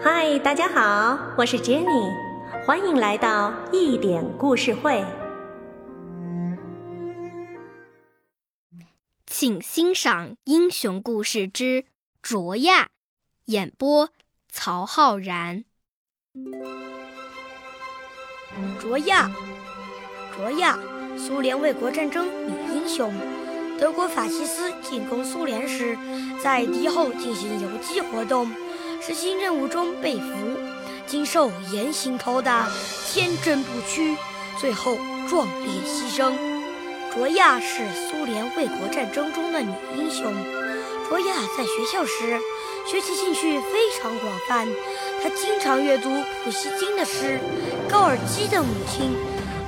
嗨，大家好，我是 Jenny，欢迎来到一点故事会。请欣赏英雄故事之《卓亚》，演播曹浩然。卓亚，卓亚，苏联卫国战争女英雄。德国法西斯进攻苏联时，在敌后进行游击活动，实行任务中被俘，经受严刑拷打，坚贞不屈，最后壮烈牺牲。卓亚是苏联卫国战争中的女英雄。卓亚在学校时，学习兴趣非常广泛，她经常阅读普希金的诗，高尔基的母亲。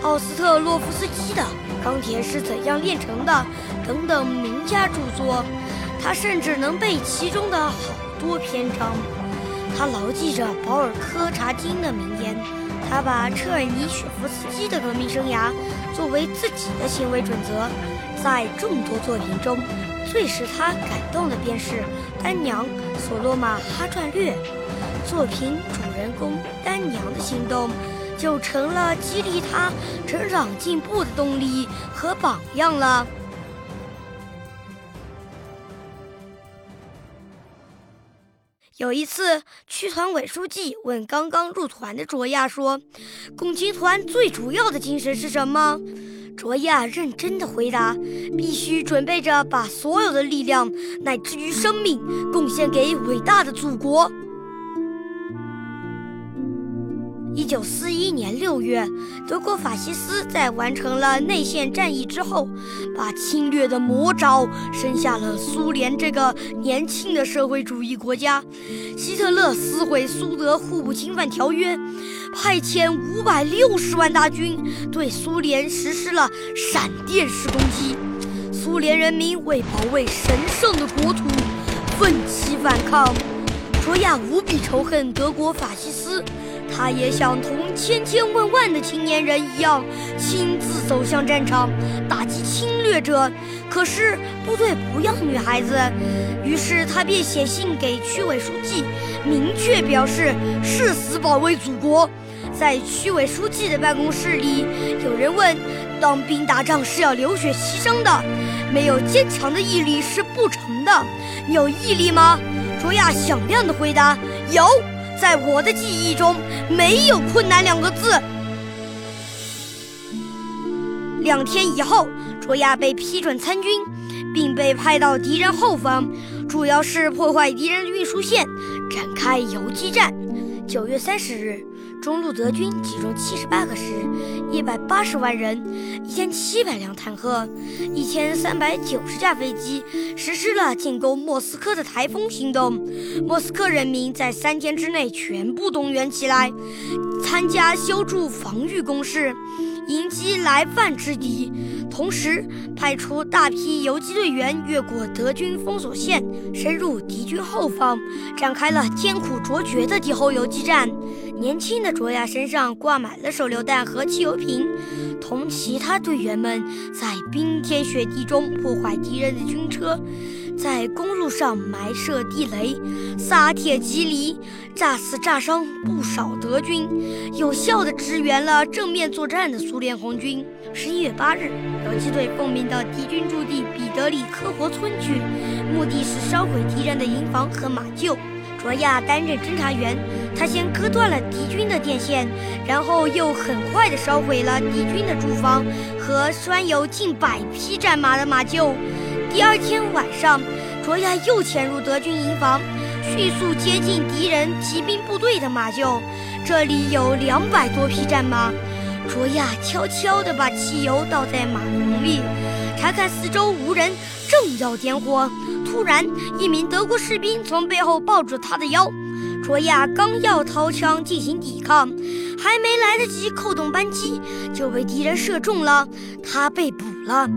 奥斯特洛夫斯基的《钢铁是怎样炼成的》等等名家著作，她甚至能背其中的好多篇章。他牢记着保尔柯察金的名言，他把车尔尼雪夫斯基的革命生涯作为自己的行为准则。在众多作品中，最使他感动的便是《丹娘索洛玛哈传略》。作品主人公丹娘的行动。就成了激励他成长进步的动力和榜样了。有一次，区团委书记问刚刚入团的卓亚说：“共青团最主要的精神是什么？”卓亚认真的回答：“必须准备着把所有的力量，乃至于生命，贡献给伟大的祖国。”一九四一年六月，德国法西斯在完成了内线战役之后，把侵略的魔爪伸向了苏联这个年轻的社会主义国家。希特勒撕毁苏德互不侵犯条约，派遣五百六十万大军对苏联实施了闪电式攻击。苏联人民为保卫神圣的国土，奋起反抗。卓亚无比仇恨德国法西斯。他也想同千千万万的青年人一样，亲自走向战场，打击侵略者。可是部队不要女孩子，于是他便写信给区委书记，明确表示誓死保卫祖国。在区委书记的办公室里，有人问：“当兵打仗是要流血牺牲的，没有坚强的毅力是不成的。你有毅力吗？”卓娅响亮地回答：“有。”在我的记忆中，没有困难两个字。两天以后，卓亚被批准参军，并被派到敌人后方，主要是破坏敌人的运输线，展开游击战。九月三十日。中路德军集中七十八个师，一百八十万人，一千七百辆坦克，一千三百九十架飞机，实施了进攻莫斯科的台风行动。莫斯科人民在三天之内全部动员起来，参加修筑防御工事。迎击来犯之敌，同时派出大批游击队员越过德军封锁线，深入敌军后方，展开了艰苦卓绝的敌后游击战。年轻的卓亚身上挂满了手榴弹和汽油瓶，同其他队员们在冰天雪地中破坏敌人的军车。在公路上埋设地雷，撒铁蒺藜，炸死炸伤不少德军，有效地支援了正面作战的苏联红军。十一月八日，游击队奉命到敌军驻地彼得里科活村去，目的是烧毁敌人的营房和马厩。卓亚担任侦察员，他先割断了敌军的电线，然后又很快地烧毁了敌军的住房和拴有近百匹战马的马厩。第二天晚上，卓亚又潜入德军营房，迅速接近敌人骑兵部队的马厩。这里有两百多匹战马。卓亚悄悄地把汽油倒在马棚里，查看四周无人，正要点火，突然一名德国士兵从背后抱住他的腰。卓亚刚要掏枪进行抵抗，还没来得及扣动扳机，就被敌人射中了，他被捕了。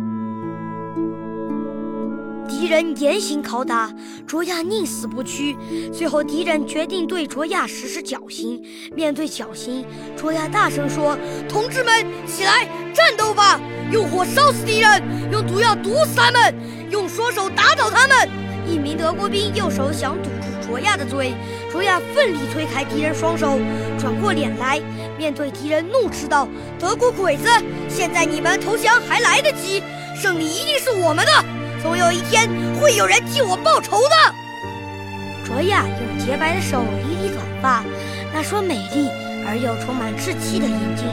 敌人严刑拷打，卓亚宁死不屈。最后，敌人决定对卓亚实施绞刑。面对绞刑，卓亚大声说：“同志们，起来战斗吧！用火烧死敌人，用毒药毒死他们，用双手打倒他们。”一名德国兵右手想堵住。卓亚的嘴。卓亚奋力推开敌人双手，转过脸来，面对敌人怒斥道：“德国鬼子，现在你们投降还来得及，胜利一定是我们的。总有一天会有人替我报仇的。”卓娅用洁白的手理理短发，那双美丽而又充满稚气的眼睛，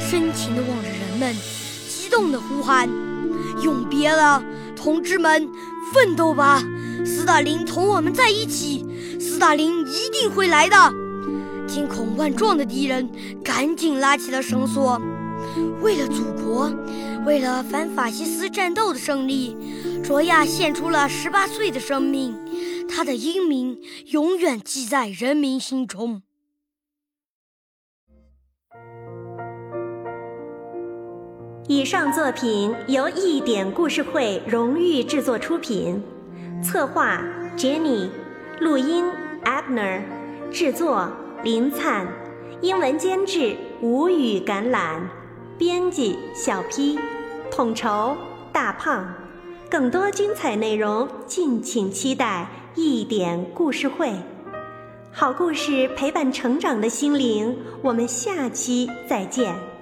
深情地望着人们，激动地呼喊：“永别了，同志们，奋斗吧！斯大林同我们在一起。”斯大林一定会来的！惊恐万状的敌人赶紧拉起了绳索。为了祖国，为了反法西斯战斗的胜利，卓亚献出了十八岁的生命。他的英名永远记在人民心中。以上作品由一点故事会荣誉制作出品，策划 Jenny，录音。Abner，制作林灿，英文监制吴语橄榄，编辑小 P，统筹大胖。更多精彩内容，敬请期待一点故事会。好故事陪伴成长的心灵，我们下期再见。